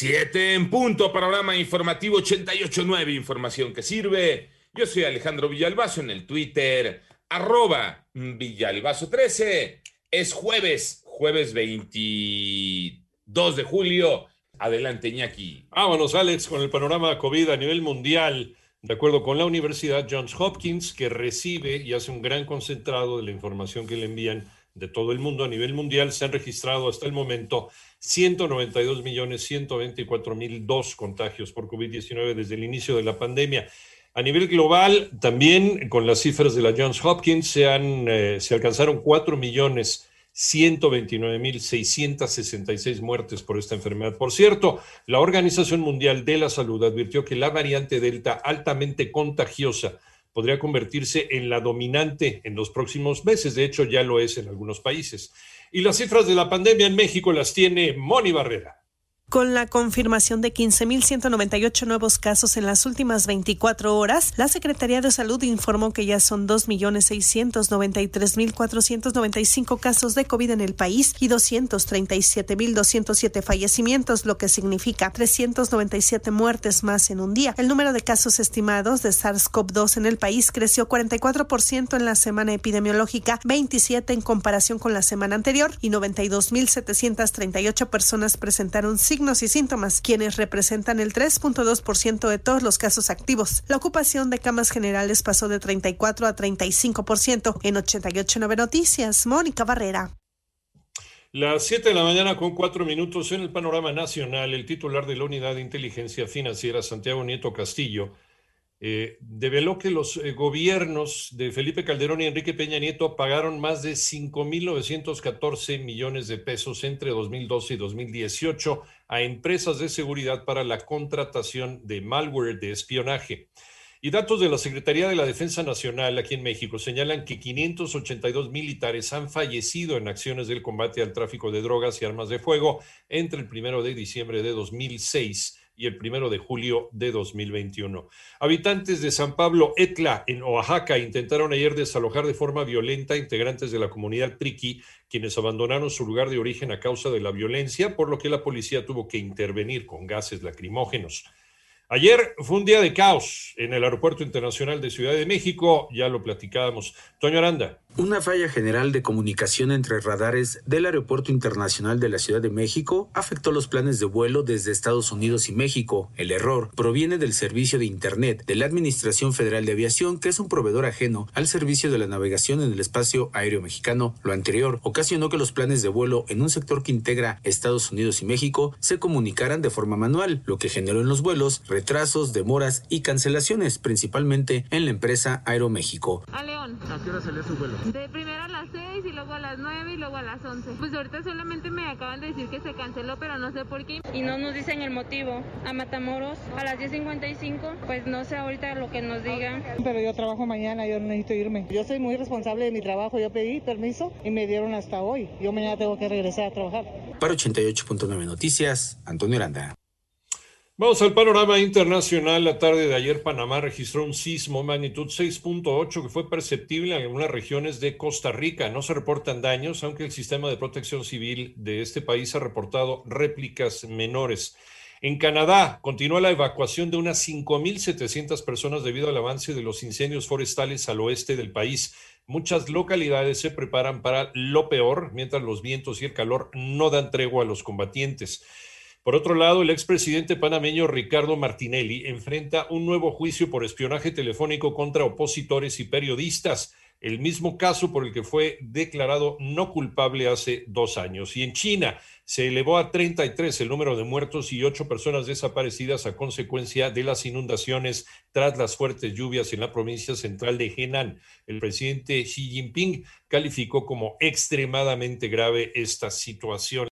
Siete en punto, programa informativo 88.9, información que sirve. Yo soy Alejandro Villalbazo en el Twitter, arroba Villalbazo13. Es jueves, jueves 22 de julio. Adelante, Iñaki. Vámonos, Alex, con el panorama COVID a nivel mundial. De acuerdo con la Universidad Johns Hopkins, que recibe y hace un gran concentrado de la información que le envían de todo el mundo a nivel mundial, se han registrado hasta el momento 192 millones 124 mil dos contagios por COVID-19 desde el inicio de la pandemia. A nivel global, también con las cifras de la Johns Hopkins, se, han, eh, se alcanzaron 4 millones 129 mil 666 muertes por esta enfermedad. Por cierto, la Organización Mundial de la Salud advirtió que la variante Delta altamente contagiosa podría convertirse en la dominante en los próximos meses. De hecho, ya lo es en algunos países. Y las cifras de la pandemia en México las tiene Moni Barrera. Con la confirmación de 15.198 nuevos casos en las últimas 24 horas, la Secretaría de Salud informó que ya son 2.693.495 casos de COVID en el país y 237.207 fallecimientos, lo que significa 397 muertes más en un día. El número de casos estimados de SARS-CoV-2 en el país creció 44% en la semana epidemiológica, 27 en comparación con la semana anterior y 92.738 personas presentaron signos signos y síntomas, quienes representan el 3.2% de todos los casos activos. La ocupación de camas generales pasó de 34 a 35% en 889 Noticias. Mónica Barrera. Las 7 de la mañana con 4 minutos en el panorama nacional, el titular de la Unidad de Inteligencia Financiera, Santiago Nieto Castillo, eh, develó que los eh, gobiernos de Felipe Calderón y Enrique Peña Nieto pagaron más de 5.914 millones de pesos entre 2012 y 2018 a empresas de seguridad para la contratación de malware de espionaje. Y datos de la Secretaría de la Defensa Nacional aquí en México señalan que 582 militares han fallecido en acciones del combate al tráfico de drogas y armas de fuego entre el primero de diciembre de 2006 y el primero de julio de 2021. Habitantes de San Pablo Etla, en Oaxaca, intentaron ayer desalojar de forma violenta integrantes de la comunidad Triqui, quienes abandonaron su lugar de origen a causa de la violencia, por lo que la policía tuvo que intervenir con gases lacrimógenos. Ayer fue un día de caos en el Aeropuerto Internacional de Ciudad de México, ya lo platicábamos. Toño Aranda. Una falla general de comunicación entre radares del Aeropuerto Internacional de la Ciudad de México afectó los planes de vuelo desde Estados Unidos y México. El error proviene del servicio de Internet de la Administración Federal de Aviación, que es un proveedor ajeno al servicio de la navegación en el espacio aéreo mexicano. Lo anterior ocasionó que los planes de vuelo en un sector que integra Estados Unidos y México se comunicaran de forma manual, lo que generó en los vuelos retrasos, demoras y cancelaciones, principalmente en la empresa Aeroméxico. A León. ¿A qué hora salió su vuelo? De primero a las 6 y luego a las 9 y luego a las 11. Pues ahorita solamente me acaban de decir que se canceló, pero no sé por qué. Y no nos dicen el motivo. A Matamoros a las 10.55, pues no sé ahorita lo que nos digan. Pero yo trabajo mañana, yo necesito irme. Yo soy muy responsable de mi trabajo, yo pedí permiso y me dieron hasta hoy. Yo mañana tengo que regresar a trabajar. Para 88.9 Noticias, Antonio Aranda. Vamos al panorama internacional. La tarde de ayer Panamá registró un sismo magnitud 6.8 que fue perceptible en algunas regiones de Costa Rica. No se reportan daños, aunque el sistema de protección civil de este país ha reportado réplicas menores. En Canadá continúa la evacuación de unas 5.700 personas debido al avance de los incendios forestales al oeste del país. Muchas localidades se preparan para lo peor, mientras los vientos y el calor no dan tregua a los combatientes. Por otro lado, el expresidente panameño Ricardo Martinelli enfrenta un nuevo juicio por espionaje telefónico contra opositores y periodistas, el mismo caso por el que fue declarado no culpable hace dos años. Y en China se elevó a 33 el número de muertos y ocho personas desaparecidas a consecuencia de las inundaciones tras las fuertes lluvias en la provincia central de Henan. El presidente Xi Jinping calificó como extremadamente grave esta situación.